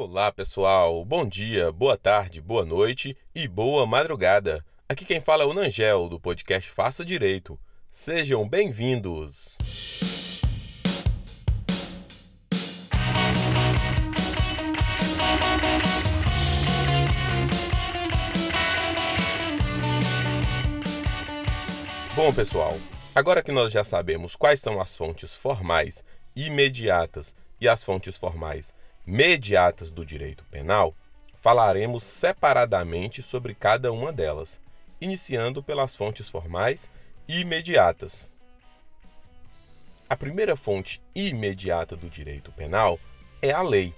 Olá, pessoal. Bom dia, boa tarde, boa noite e boa madrugada. Aqui quem fala é o Nangel do podcast Faça Direito. Sejam bem-vindos. Bom, pessoal, agora que nós já sabemos quais são as fontes formais imediatas e as fontes formais mediatas do direito penal, falaremos separadamente sobre cada uma delas, iniciando pelas fontes formais imediatas. A primeira fonte imediata do direito penal é a lei.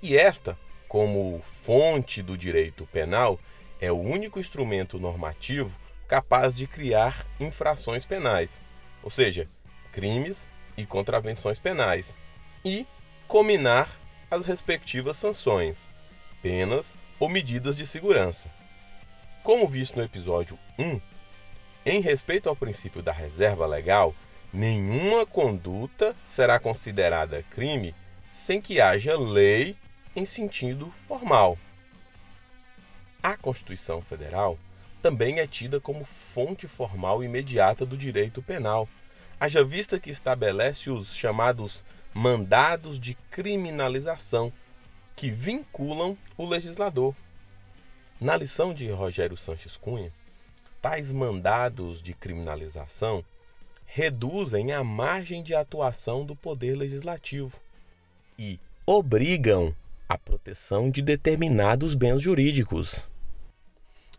E esta, como fonte do direito penal, é o único instrumento normativo capaz de criar infrações penais, ou seja, crimes e contravenções penais, e combinar as respectivas sanções, penas ou medidas de segurança. Como visto no episódio 1, em respeito ao princípio da reserva legal, nenhuma conduta será considerada crime sem que haja lei em sentido formal. A Constituição Federal também é tida como fonte formal imediata do direito penal, haja vista que estabelece os chamados mandados de criminalização que vinculam o legislador. Na lição de Rogério Sanches Cunha, tais mandados de criminalização reduzem a margem de atuação do poder legislativo e obrigam a proteção de determinados bens jurídicos.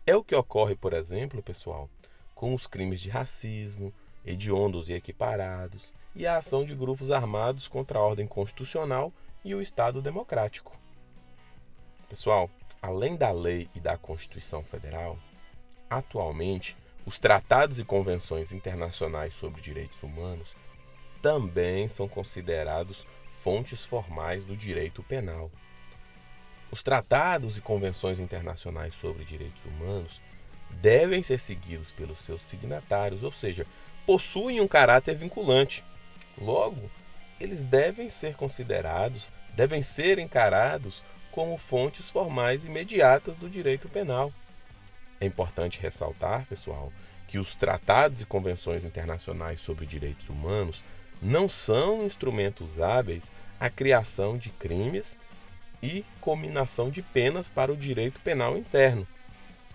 É o que ocorre, por exemplo, pessoal, com os crimes de racismo, hediondos e equiparados, e a ação de grupos armados contra a ordem constitucional e o Estado democrático. Pessoal, além da lei e da Constituição Federal, atualmente os tratados e convenções internacionais sobre direitos humanos também são considerados fontes formais do direito penal. Os tratados e convenções internacionais sobre direitos humanos devem ser seguidos pelos seus signatários, ou seja, possuem um caráter vinculante. Logo, eles devem ser considerados, devem ser encarados como fontes formais imediatas do direito penal. É importante ressaltar, pessoal, que os tratados e convenções internacionais sobre direitos humanos não são instrumentos hábeis à criação de crimes e combinação de penas para o direito penal interno,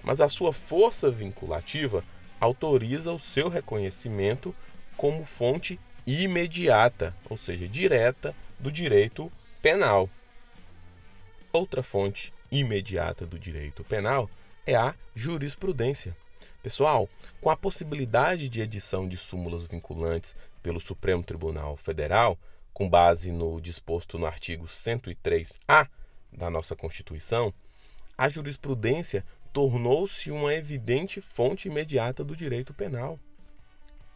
mas a sua força vinculativa autoriza o seu reconhecimento como fonte imediata, ou seja, direta do direito penal. Outra fonte imediata do direito penal é a jurisprudência. Pessoal, com a possibilidade de edição de súmulas vinculantes pelo Supremo Tribunal Federal, com base no disposto no artigo 103-A da nossa Constituição, a jurisprudência tornou-se uma evidente fonte imediata do direito penal.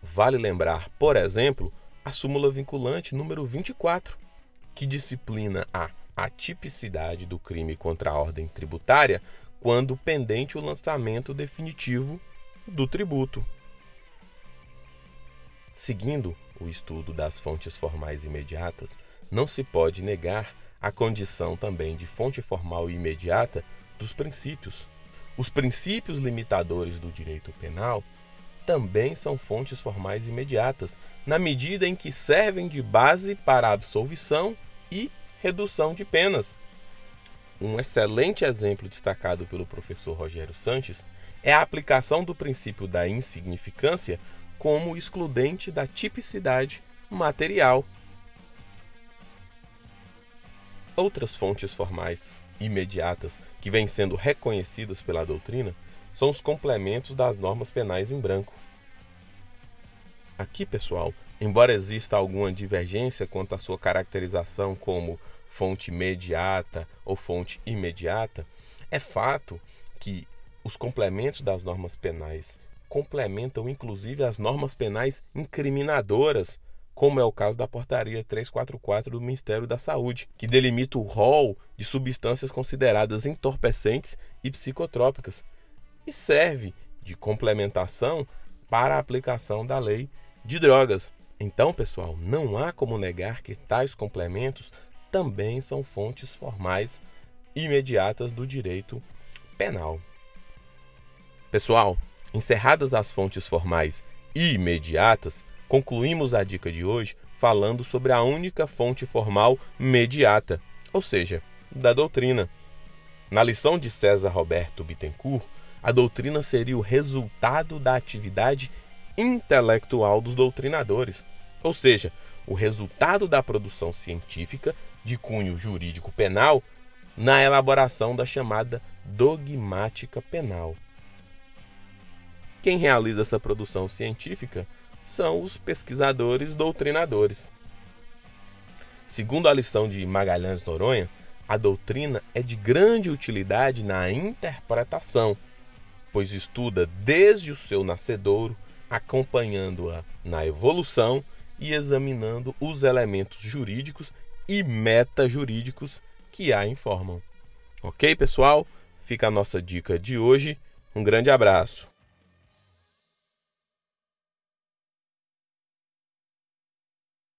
Vale lembrar, por exemplo, a súmula vinculante número 24, que disciplina a atipicidade do crime contra a ordem tributária quando pendente o lançamento definitivo do tributo. Seguindo o estudo das fontes formais imediatas, não se pode negar a condição também de fonte formal imediata dos princípios. Os princípios limitadores do direito penal também são fontes formais imediatas, na medida em que servem de base para a absolvição e redução de penas. Um excelente exemplo destacado pelo professor Rogério Sanches é a aplicação do princípio da insignificância como excludente da tipicidade material. Outras fontes formais imediatas que vêm sendo reconhecidas pela doutrina são os complementos das normas penais em branco. Aqui, pessoal, embora exista alguma divergência quanto à sua caracterização como fonte imediata ou fonte imediata, é fato que os complementos das normas penais complementam inclusive as normas penais incriminadoras, como é o caso da Portaria 344 do Ministério da Saúde, que delimita o rol de substâncias consideradas entorpecentes e psicotrópicas, e serve de complementação para a aplicação da lei de drogas. Então, pessoal, não há como negar que tais complementos também são fontes formais imediatas do direito penal. Pessoal, encerradas as fontes formais imediatas, concluímos a dica de hoje falando sobre a única fonte formal mediata, ou seja, da doutrina. Na lição de César Roberto Bittencourt, a doutrina seria o resultado da atividade intelectual dos doutrinadores, ou seja, o resultado da produção científica de cunho jurídico penal na elaboração da chamada dogmática penal. Quem realiza essa produção científica são os pesquisadores doutrinadores. Segundo a lição de Magalhães Noronha, a doutrina é de grande utilidade na interpretação, pois estuda desde o seu nascedouro, acompanhando-a na evolução e examinando os elementos jurídicos e metajurídicos que a informam. Ok, pessoal? Fica a nossa dica de hoje. Um grande abraço.